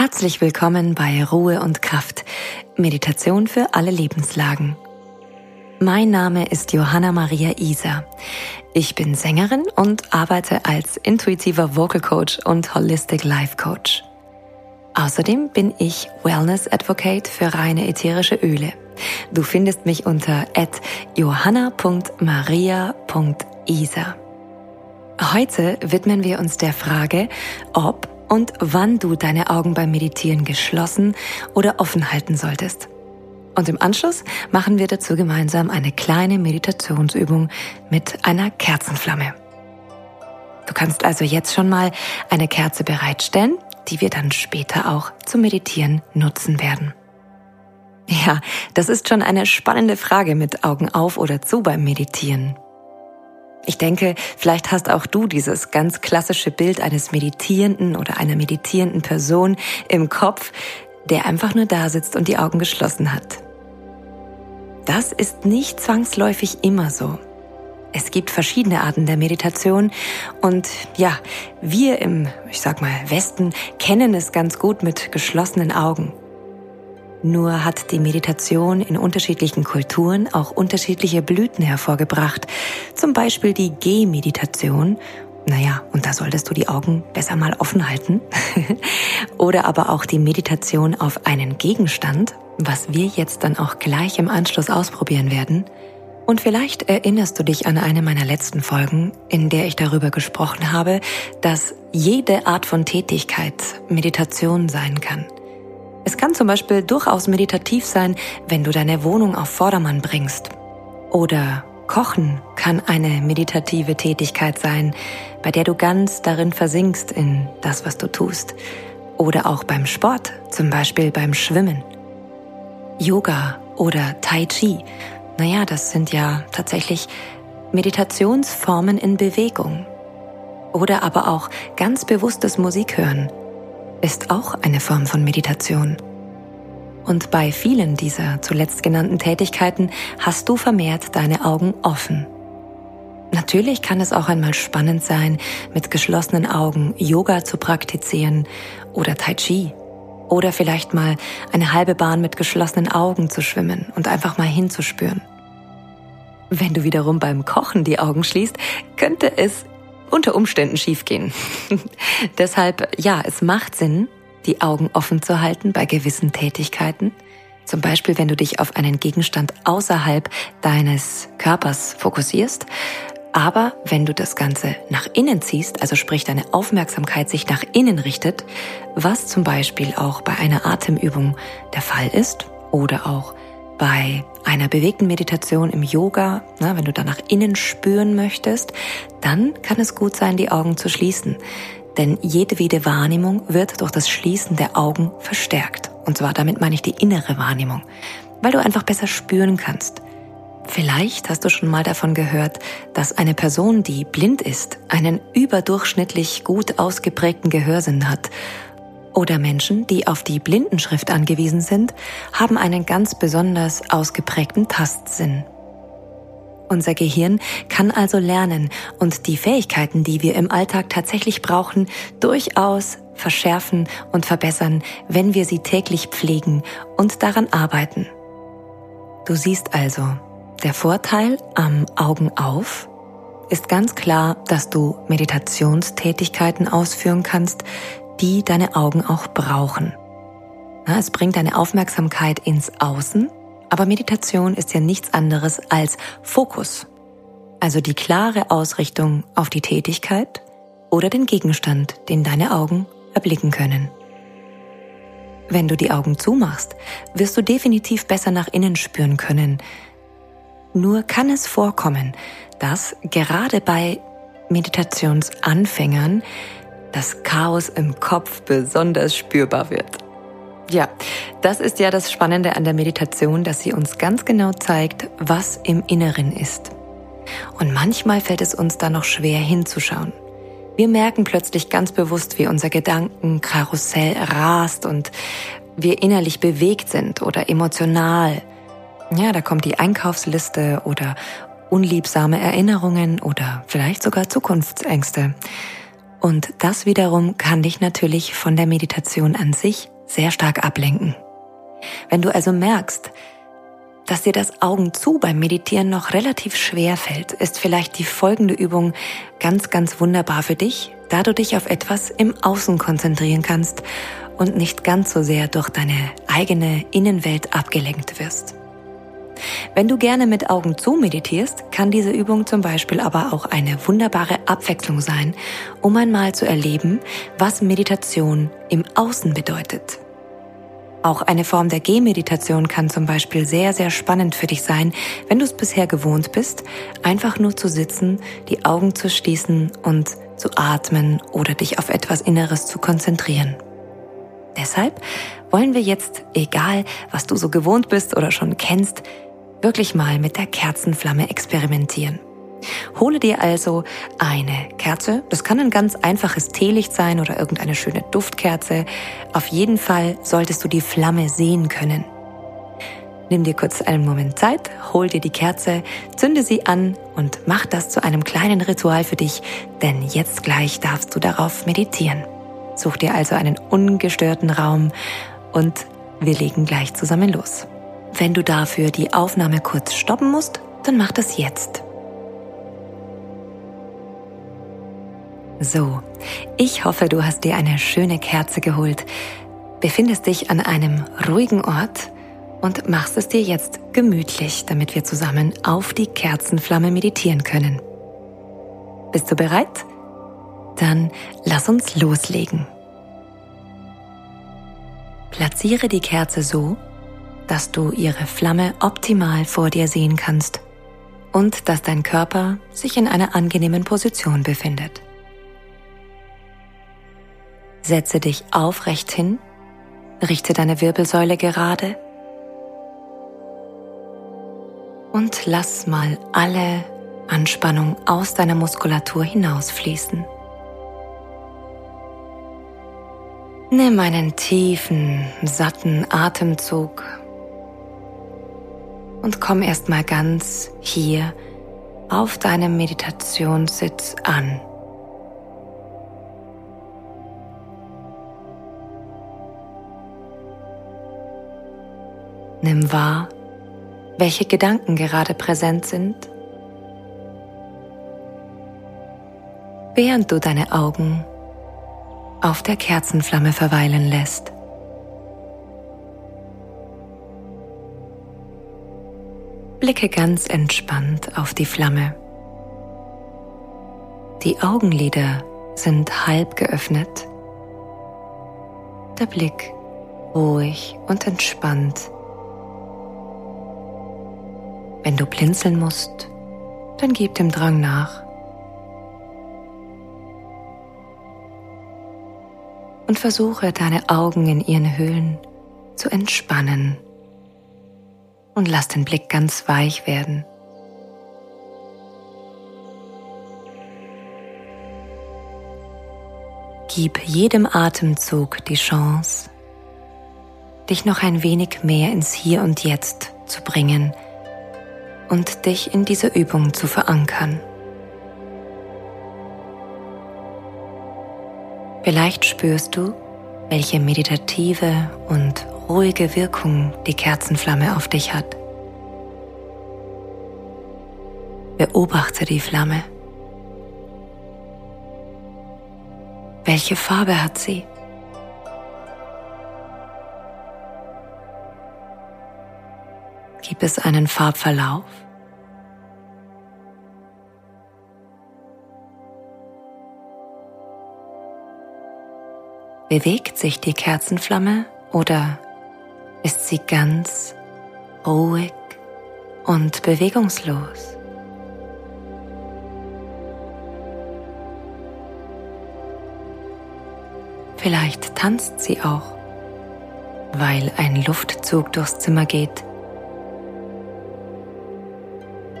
Herzlich willkommen bei Ruhe und Kraft, Meditation für alle Lebenslagen. Mein Name ist Johanna Maria Isa. Ich bin Sängerin und arbeite als intuitiver Vocal Coach und Holistic Life Coach. Außerdem bin ich Wellness Advocate für reine ätherische Öle. Du findest mich unter johanna.maria.isa. Heute widmen wir uns der Frage, ob und wann du deine Augen beim Meditieren geschlossen oder offen halten solltest. Und im Anschluss machen wir dazu gemeinsam eine kleine Meditationsübung mit einer Kerzenflamme. Du kannst also jetzt schon mal eine Kerze bereitstellen, die wir dann später auch zum Meditieren nutzen werden. Ja, das ist schon eine spannende Frage mit Augen auf oder zu beim Meditieren. Ich denke, vielleicht hast auch du dieses ganz klassische Bild eines Meditierenden oder einer meditierenden Person im Kopf, der einfach nur da sitzt und die Augen geschlossen hat. Das ist nicht zwangsläufig immer so. Es gibt verschiedene Arten der Meditation und ja, wir im, ich sag mal, Westen kennen es ganz gut mit geschlossenen Augen. Nur hat die Meditation in unterschiedlichen Kulturen auch unterschiedliche Blüten hervorgebracht. Zum Beispiel die G-Meditation. Naja, und da solltest du die Augen besser mal offen halten. Oder aber auch die Meditation auf einen Gegenstand, was wir jetzt dann auch gleich im Anschluss ausprobieren werden. Und vielleicht erinnerst du dich an eine meiner letzten Folgen, in der ich darüber gesprochen habe, dass jede Art von Tätigkeit Meditation sein kann. Es kann zum Beispiel durchaus meditativ sein, wenn du deine Wohnung auf Vordermann bringst. Oder Kochen kann eine meditative Tätigkeit sein, bei der du ganz darin versinkst in das, was du tust. Oder auch beim Sport, zum Beispiel beim Schwimmen. Yoga oder Tai Chi, naja, das sind ja tatsächlich Meditationsformen in Bewegung. Oder aber auch ganz bewusstes Musik hören ist auch eine Form von Meditation. Und bei vielen dieser zuletzt genannten Tätigkeiten hast du vermehrt deine Augen offen. Natürlich kann es auch einmal spannend sein, mit geschlossenen Augen Yoga zu praktizieren oder Tai Chi. Oder vielleicht mal eine halbe Bahn mit geschlossenen Augen zu schwimmen und einfach mal hinzuspüren. Wenn du wiederum beim Kochen die Augen schließt, könnte es unter Umständen schiefgehen. Deshalb, ja, es macht Sinn, die Augen offen zu halten bei gewissen Tätigkeiten. Zum Beispiel, wenn du dich auf einen Gegenstand außerhalb deines Körpers fokussierst. Aber wenn du das Ganze nach innen ziehst, also sprich deine Aufmerksamkeit sich nach innen richtet, was zum Beispiel auch bei einer Atemübung der Fall ist oder auch bei einer bewegten Meditation im Yoga, na, wenn du da nach innen spüren möchtest, dann kann es gut sein, die Augen zu schließen. Denn jedwede Wahrnehmung wird durch das Schließen der Augen verstärkt. Und zwar damit meine ich die innere Wahrnehmung, weil du einfach besser spüren kannst. Vielleicht hast du schon mal davon gehört, dass eine Person, die blind ist, einen überdurchschnittlich gut ausgeprägten Gehörsinn hat oder Menschen, die auf die Blindenschrift angewiesen sind, haben einen ganz besonders ausgeprägten Tastsinn. Unser Gehirn kann also lernen und die Fähigkeiten, die wir im Alltag tatsächlich brauchen, durchaus verschärfen und verbessern, wenn wir sie täglich pflegen und daran arbeiten. Du siehst also, der Vorteil am Augen auf ist ganz klar, dass du Meditationstätigkeiten ausführen kannst, die deine Augen auch brauchen. Es bringt deine Aufmerksamkeit ins Außen, aber Meditation ist ja nichts anderes als Fokus. Also die klare Ausrichtung auf die Tätigkeit oder den Gegenstand, den deine Augen erblicken können. Wenn du die Augen zumachst, wirst du definitiv besser nach innen spüren können. Nur kann es vorkommen, dass gerade bei Meditationsanfängern das Chaos im Kopf besonders spürbar wird. Ja, das ist ja das Spannende an der Meditation, dass sie uns ganz genau zeigt, was im Inneren ist. Und manchmal fällt es uns da noch schwer hinzuschauen. Wir merken plötzlich ganz bewusst, wie unser Gedankenkarussell rast und wir innerlich bewegt sind oder emotional. Ja, da kommt die Einkaufsliste oder unliebsame Erinnerungen oder vielleicht sogar Zukunftsängste. Und das wiederum kann dich natürlich von der Meditation an sich sehr stark ablenken. Wenn du also merkst, dass dir das Augen zu beim Meditieren noch relativ schwer fällt, ist vielleicht die folgende Übung ganz, ganz wunderbar für dich, da du dich auf etwas im Außen konzentrieren kannst und nicht ganz so sehr durch deine eigene Innenwelt abgelenkt wirst. Wenn du gerne mit Augen zu meditierst, kann diese Übung zum Beispiel aber auch eine wunderbare Abwechslung sein, um einmal zu erleben, was Meditation im Außen bedeutet. Auch eine Form der Gehmeditation kann zum Beispiel sehr, sehr spannend für dich sein, wenn du es bisher gewohnt bist, einfach nur zu sitzen, die Augen zu schließen und zu atmen oder dich auf etwas Inneres zu konzentrieren. Deshalb wollen wir jetzt, egal was du so gewohnt bist oder schon kennst, wirklich mal mit der Kerzenflamme experimentieren. Hole dir also eine Kerze. Das kann ein ganz einfaches Teelicht sein oder irgendeine schöne Duftkerze. Auf jeden Fall solltest du die Flamme sehen können. Nimm dir kurz einen Moment Zeit, hol dir die Kerze, zünde sie an und mach das zu einem kleinen Ritual für dich, denn jetzt gleich darfst du darauf meditieren. Such dir also einen ungestörten Raum und wir legen gleich zusammen los. Wenn du dafür die Aufnahme kurz stoppen musst, dann mach das jetzt. So, ich hoffe, du hast dir eine schöne Kerze geholt, befindest dich an einem ruhigen Ort und machst es dir jetzt gemütlich, damit wir zusammen auf die Kerzenflamme meditieren können. Bist du bereit? Dann lass uns loslegen. Platziere die Kerze so, dass du ihre Flamme optimal vor dir sehen kannst und dass dein Körper sich in einer angenehmen Position befindet. Setze dich aufrecht hin, richte deine Wirbelsäule gerade und lass mal alle Anspannung aus deiner Muskulatur hinausfließen. Nimm einen tiefen, satten Atemzug und komm erstmal ganz hier auf deinem Meditationssitz an. Nimm wahr, welche Gedanken gerade präsent sind, während du deine Augen auf der Kerzenflamme verweilen lässt. Blicke ganz entspannt auf die Flamme. Die Augenlider sind halb geöffnet. Der Blick ruhig und entspannt. Wenn du blinzeln musst, dann gib dem Drang nach. Und versuche deine Augen in ihren Höhlen zu entspannen und lass den Blick ganz weich werden. Gib jedem Atemzug die Chance, dich noch ein wenig mehr ins Hier und Jetzt zu bringen und dich in diese Übung zu verankern. Vielleicht spürst du, welche meditative und ruhige Wirkung die Kerzenflamme auf dich hat. Beobachte die Flamme. Welche Farbe hat sie? Gibt es einen Farbverlauf? Bewegt sich die Kerzenflamme oder ist sie ganz ruhig und bewegungslos? Vielleicht tanzt sie auch, weil ein Luftzug durchs Zimmer geht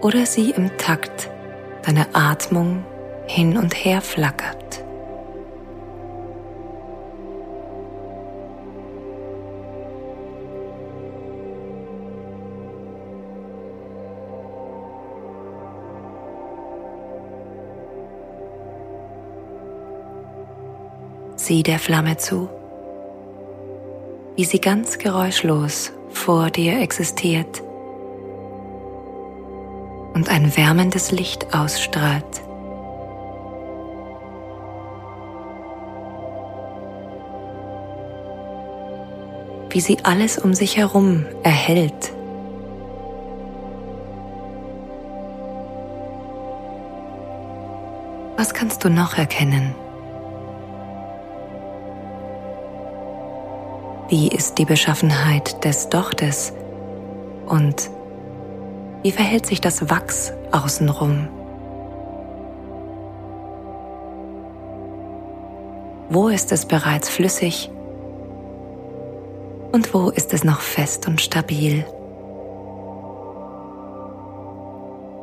oder sie im Takt deiner Atmung hin und her flackert. Sieh der Flamme zu, wie sie ganz geräuschlos vor dir existiert und ein wärmendes Licht ausstrahlt. Wie sie alles um sich herum erhält. Was kannst du noch erkennen? Wie ist die Beschaffenheit des Dochtes und wie verhält sich das Wachs außenrum? Wo ist es bereits flüssig und wo ist es noch fest und stabil?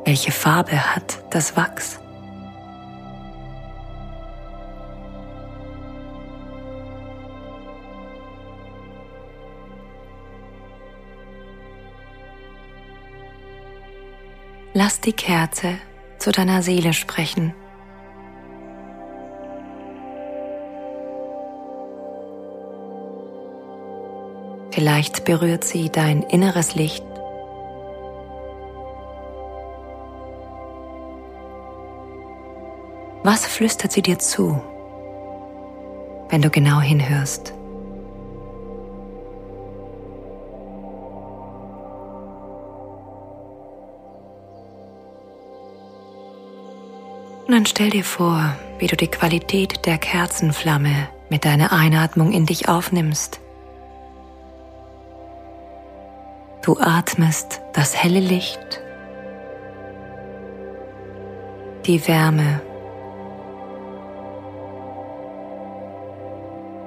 Welche Farbe hat das Wachs? Lass die Kerze zu deiner Seele sprechen. Vielleicht berührt sie dein inneres Licht. Was flüstert sie dir zu, wenn du genau hinhörst? Und dann stell dir vor, wie du die Qualität der Kerzenflamme mit deiner Einatmung in dich aufnimmst. Du atmest das helle Licht, die Wärme,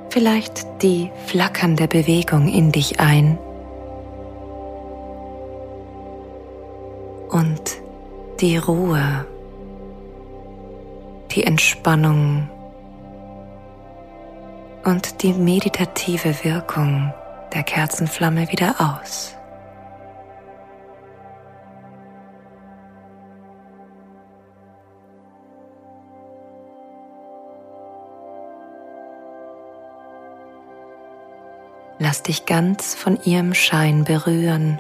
vielleicht die flackernde Bewegung in dich ein. Und die Ruhe die Entspannung und die meditative Wirkung der Kerzenflamme wieder aus. Lass dich ganz von ihrem Schein berühren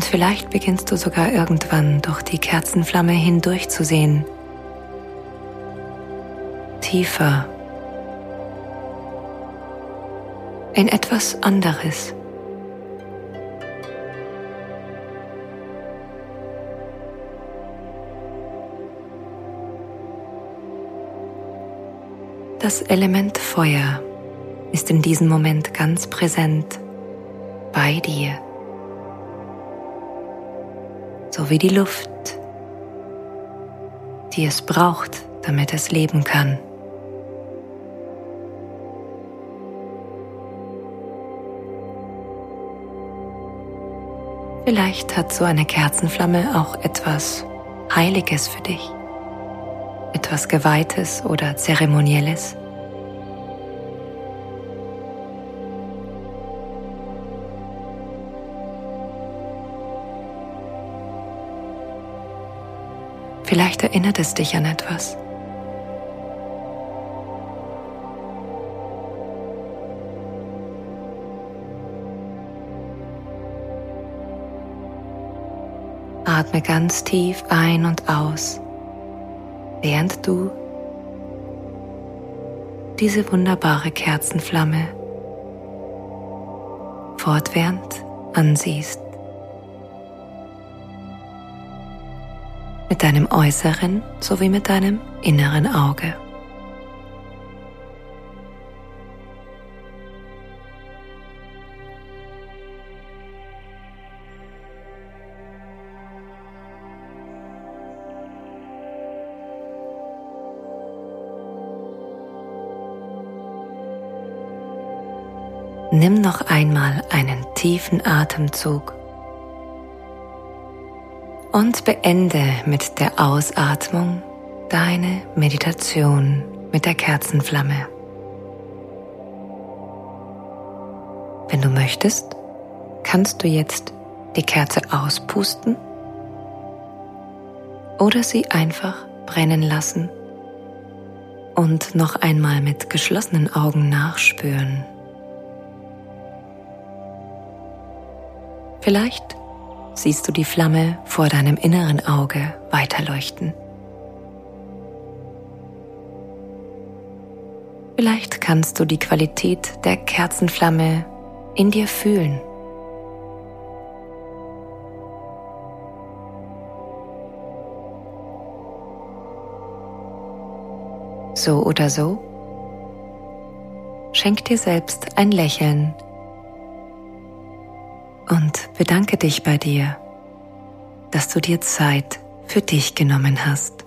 Und vielleicht beginnst du sogar irgendwann durch die Kerzenflamme hindurchzusehen. Tiefer. In etwas anderes. Das Element Feuer ist in diesem Moment ganz präsent bei dir sowie die Luft, die es braucht, damit es leben kann. Vielleicht hat so eine Kerzenflamme auch etwas Heiliges für dich, etwas Geweihtes oder Zeremonielles. Vielleicht erinnert es dich an etwas. Atme ganz tief ein und aus, während du diese wunderbare Kerzenflamme fortwährend ansiehst. Mit deinem äußeren sowie mit deinem inneren Auge. Nimm noch einmal einen tiefen Atemzug und beende mit der Ausatmung deine Meditation mit der Kerzenflamme. Wenn du möchtest, kannst du jetzt die Kerze auspusten oder sie einfach brennen lassen und noch einmal mit geschlossenen Augen nachspüren. Vielleicht siehst du die Flamme vor deinem inneren Auge weiterleuchten. Vielleicht kannst du die Qualität der Kerzenflamme in dir fühlen. So oder so, schenk dir selbst ein Lächeln und bedanke dich bei dir, dass du dir Zeit für dich genommen hast.